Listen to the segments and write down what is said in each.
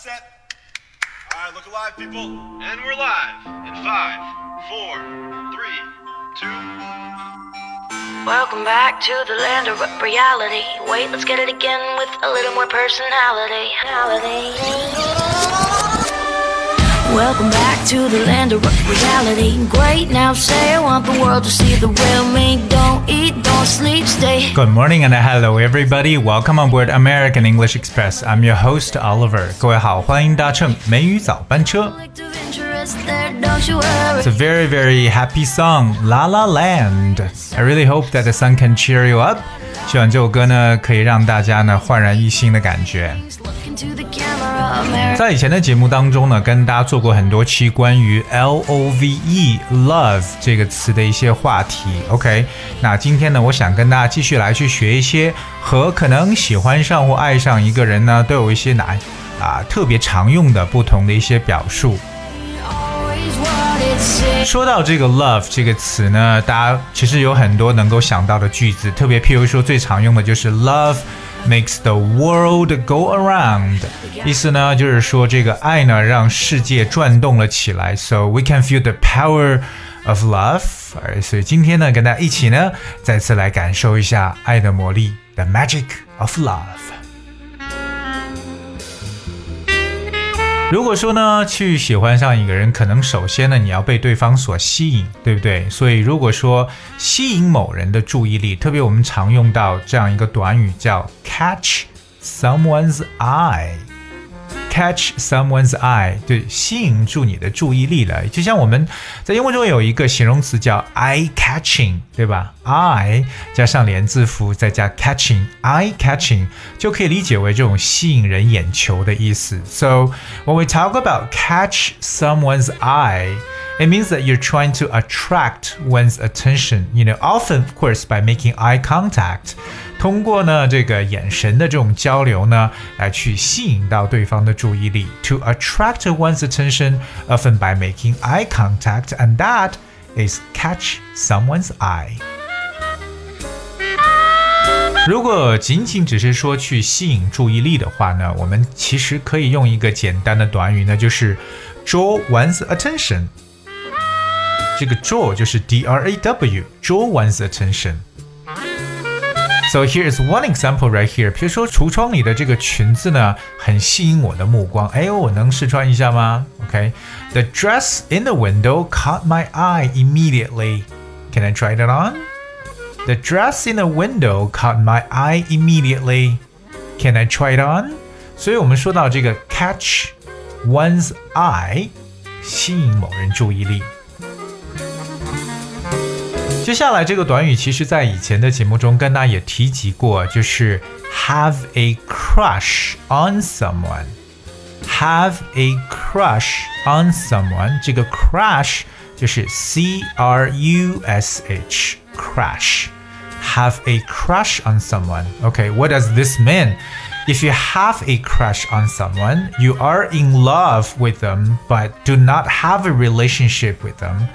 set. All right, look alive, people. And we're live in five, four, three, two. Welcome back to the land of reality. Wait, let's get it again with a little more personality. Welcome back to the land of reality. Great, now say I want the world to see the real me. Don't eat, don't sleep, stay. Good morning and hello everybody. Welcome on board American English Express. I'm your host Oliver. 各位好，欢迎搭乘美语早班车。 Conflict of interest there, don't you worry. It's a very very happy song, La La Land. I really hope that the song can cheer you up. 希望这首歌呢可以让大家呢焕然一新的感觉。 在以前的节目当中呢，跟大家做过很多期关于 L O V E love 这个词的一些话题。OK，那今天呢，我想跟大家继续来去学一些和可能喜欢上或爱上一个人呢，都有一些难啊特别常用的不同的一些表述。说到这个 love 这个词呢，大家其实有很多能够想到的句子，特别譬如说最常用的就是 love makes the world go around，意思呢就是说这个爱呢让世界转动了起来，so we can feel the power of love。所以今天呢，跟大家一起呢再次来感受一下爱的魔力，the magic of love。如果说呢，去喜欢上一个人，可能首先呢，你要被对方所吸引，对不对？所以如果说吸引某人的注意力，特别我们常用到这样一个短语叫 catch someone's eye。catch someone's eye，对，吸引住你的注意力了。就像我们在英文中有一个形容词叫 eye catching，对吧？eye 加上连字符，再加 catching，eye catching 就可以理解为这种吸引人眼球的意思。So when we talk about catch someone's eye。It means that you're trying to attract one's attention, you know, often, of course, by making eye contact. 通过呢这个眼神的这种交流呢，来去吸引到对方的注意力。To attract one's attention, often by making eye contact, and that is catch someone's eye. 如果仅仅只是说去吸引注意力的话呢，我们其实可以用一个简单的短语，那就是 draw one's attention。这个 draw 就是 D R A W，draw one's attention。So here is one example right here。比如说橱窗里的这个裙子呢，很吸引我的目光。哎，我能试穿一下吗？OK，the、dress in the window caught my eye immediately. Can I try it on? The dress in the window caught my eye immediately. Can I try it on? 所以我们说到这个 catch one's eye，吸引某人注意力。 接下来这个短语，其实在以前的节目中跟大家也提及过，就是 have a crush on someone。have a crush on someone，这个 crush 就是 C R U S H crush。Have a crush on someone. Okay, what does this mean? If you have a crush on someone, you are in love with them, but do not have a relationship with them.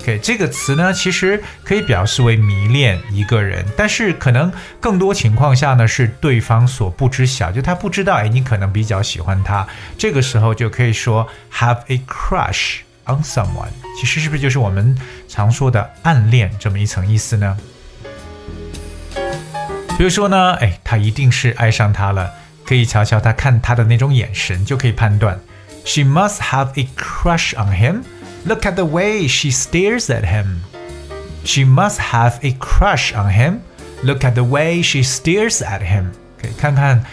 OK，这个词呢，其实可以表示为迷恋一个人，但是可能更多情况下呢，是对方所不知晓，就他不知道，哎，你可能比较喜欢他，这个时候就可以说 have a crush on someone。其实是不是就是我们常说的暗恋这么一层意思呢？ 比如说呢，哎，他一定是爱上他了，可以瞧瞧他看他的那种眼神，就可以判断。She must have a crush on him. Look at the way she stares at him. She must have a crush on him. Look at the way she stares at him. 可以看看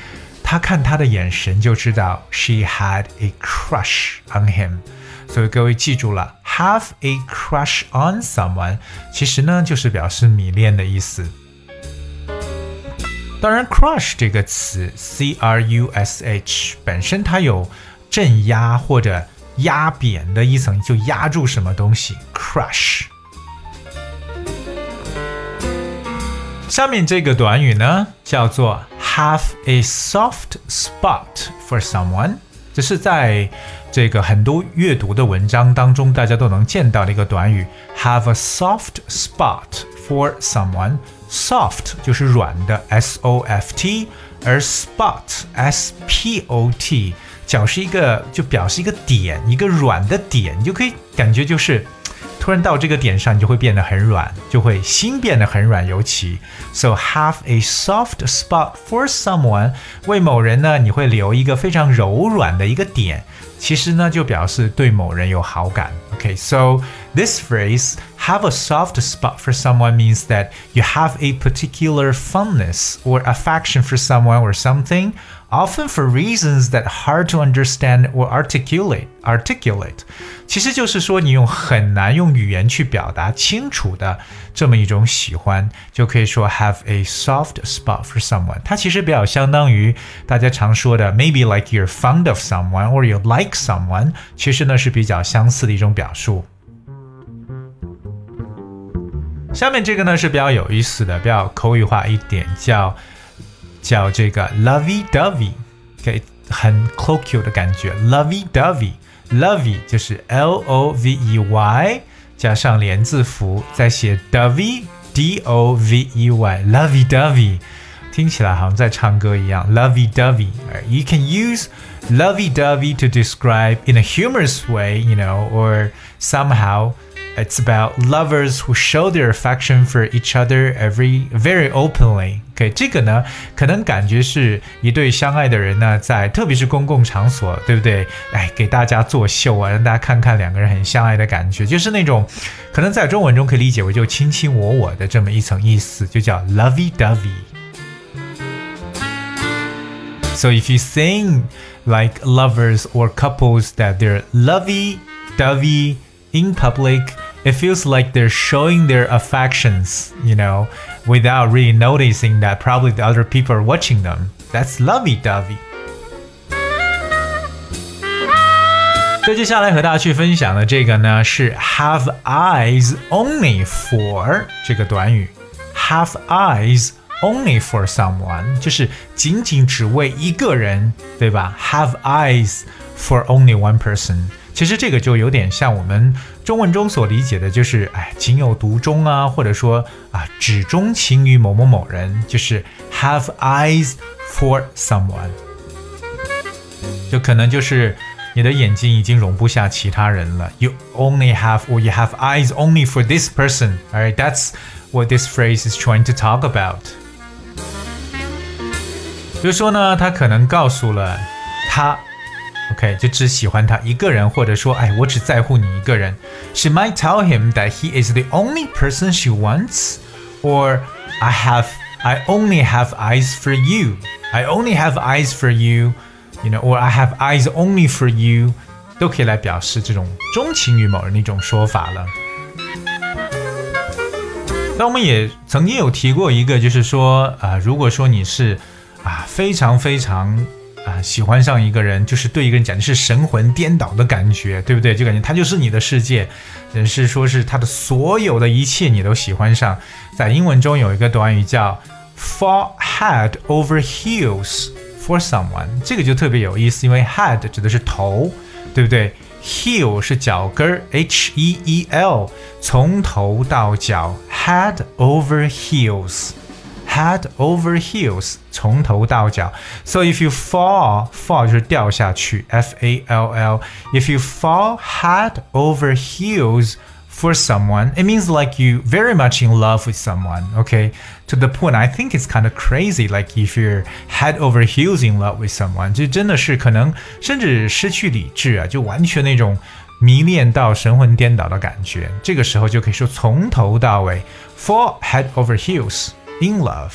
他看他的眼神就知道 she had a crush on him. 所以各位记住了，have a crush on someone，其实呢就是表示迷恋的意思。当然，crush 这个词，c r u s h 本身它有镇压或者压扁的一层，就压住什么东西，crush。下面这个短语呢，叫做 have a soft spot for someone，这是在这个很多阅读的文章当中，大家都能见到的一个短语，have a soft spot for someone。Soft 就是软的，s o f t，而 spot s p o t 脚是一个就表示一个点，一个软的点，你就可以感觉就是。突然到这个点上，你就会变得很软，就会心变得很软，尤其 so have a soft spot for someone 为某人呢，你会留一个非常柔软的一个点，其实呢就表示对某人有好感。OK，So this phrase have a soft spot for someone means that you have a particular fondness or affection for someone or something often for reasons that hard to understand or articulate. Articulate，其实就是说你用很难用语言去表达清楚的这么一种喜欢，就可以说 have a soft spot for someone。它其实比较相当于大家常说的 maybe like you're fond of someone or you like someone，其实呢是比较相似的一种表述。 下面这个呢是比较有意思的，比较口语化一点，叫。叫这个 lovey dovey，OK，很 colloquial 的感觉，lovey dovey，lovey 就是 L O V E Y 加上连字符，再写 dovey D O V E Y，lovey dovey，听起来好像在唱歌一样，lovey dovey。You can use lovey dovey to describe in a humorous way, you know, or somehow. It's about lovers who show their affection for each other every very openly. OK，这个呢，可能感觉是一对相爱的人呢，在特别是公共场所，对不对？哎，给大家作秀啊，让大家看看两个人很相爱的感觉，就是那种可能在中文中可以理解为就卿卿我我的这么一层意思，就叫 lovey dovey。So if you think like lovers or couples that they're lovey dovey in public it feels like they're showing their affections, you know, without really noticing that probably the other people are watching them. That's lovey dovey. 所以接下来和大家去分享的这个呢是 have eyes only for 这个短语，have eyes only for someone 就是仅仅只为一个人，对吧？have eyes for only one person。 其实这个就有点像我们中文中所理解的，就是哎，情有独钟啊，或者说啊，只钟情于某某某人，就是 have eyes for someone，就可能就是你的眼睛已经容不下其他人了。You only have or you have eyes only for this person. Alright, that's what this phrase is trying to talk about. 比如说呢，他可能告诉了他。OK，就只喜欢他一个人，或者说，哎，我只在乎你一个人。She might tell him that he is the only person she wants, or I have, I only have eyes for you. I only have eyes for you, you know, or I have eyes only for you，都可以来表示这种钟情于某人的一种说法了。那我们也曾经有提过一个，就是说，啊、呃，如果说你是啊非常非常啊，喜欢上一个人，就是对一个人简直是神魂颠倒的感觉，对不对？就感觉他就是你的世界，是说是他的所有的一切你都喜欢上。在英文中有一个短语叫 fall head over heels for someone，这个就特别有意思，因为 head 指的是头，对不对？heel 是脚跟，h e e l，从头到脚，head over heels。head over heels，从头到脚。So if you fall, fall 就是掉下去，F A L L. If you fall head over heels for someone, it means like you very much in love with someone. Okay, to the point I think it's kind of crazy. Like if you're head over heels in love with someone，就真的是可能甚至失去理智啊，就完全那种。迷恋到神魂颠倒的感觉，这个时候就可以说从头到尾，fall head over heels。 in love。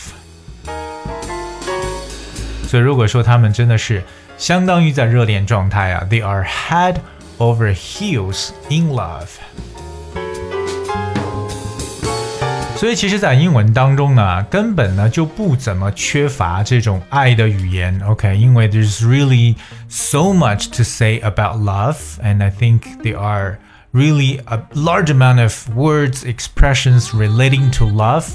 所以如果说他们真的是相当于在热恋状态啊，they are head over heels in love。所以其实，在英文当中呢，根本呢就不怎么缺乏这种爱的语言，OK？因为 there's really so much to say about love，and I think they are really a large amount of words, expressions relating to love.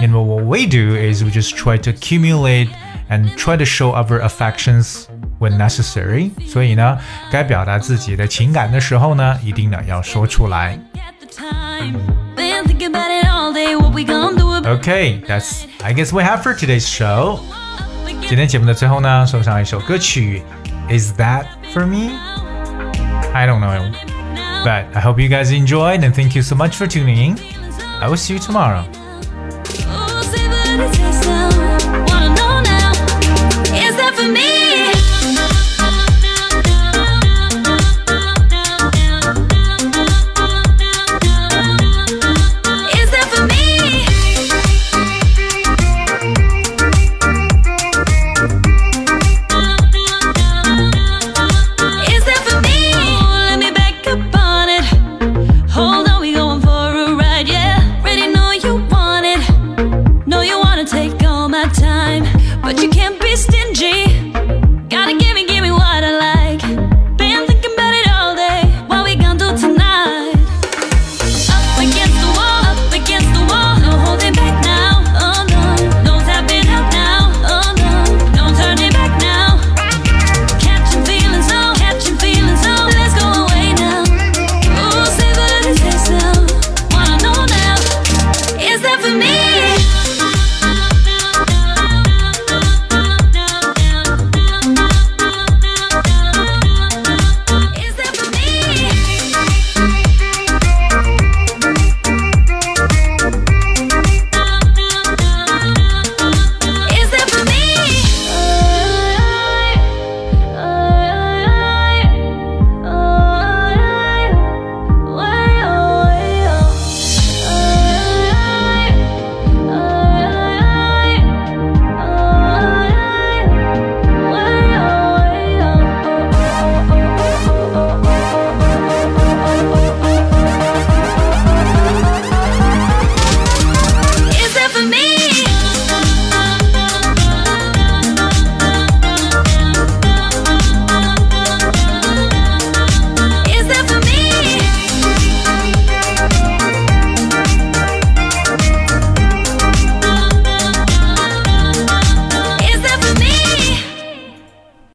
And what we do is we just try to accumulate and try to show our affections when necessary. 所以呢，该表达自己的情感的时候呢，一定呢要说出来。Okay, that's I guess we have for today's show. 今天节目的最后呢，送上一首歌曲，Is That for me? I don't know. But I hope you guys enjoyed and thank you so much for tuning in. I will see you tomorrow.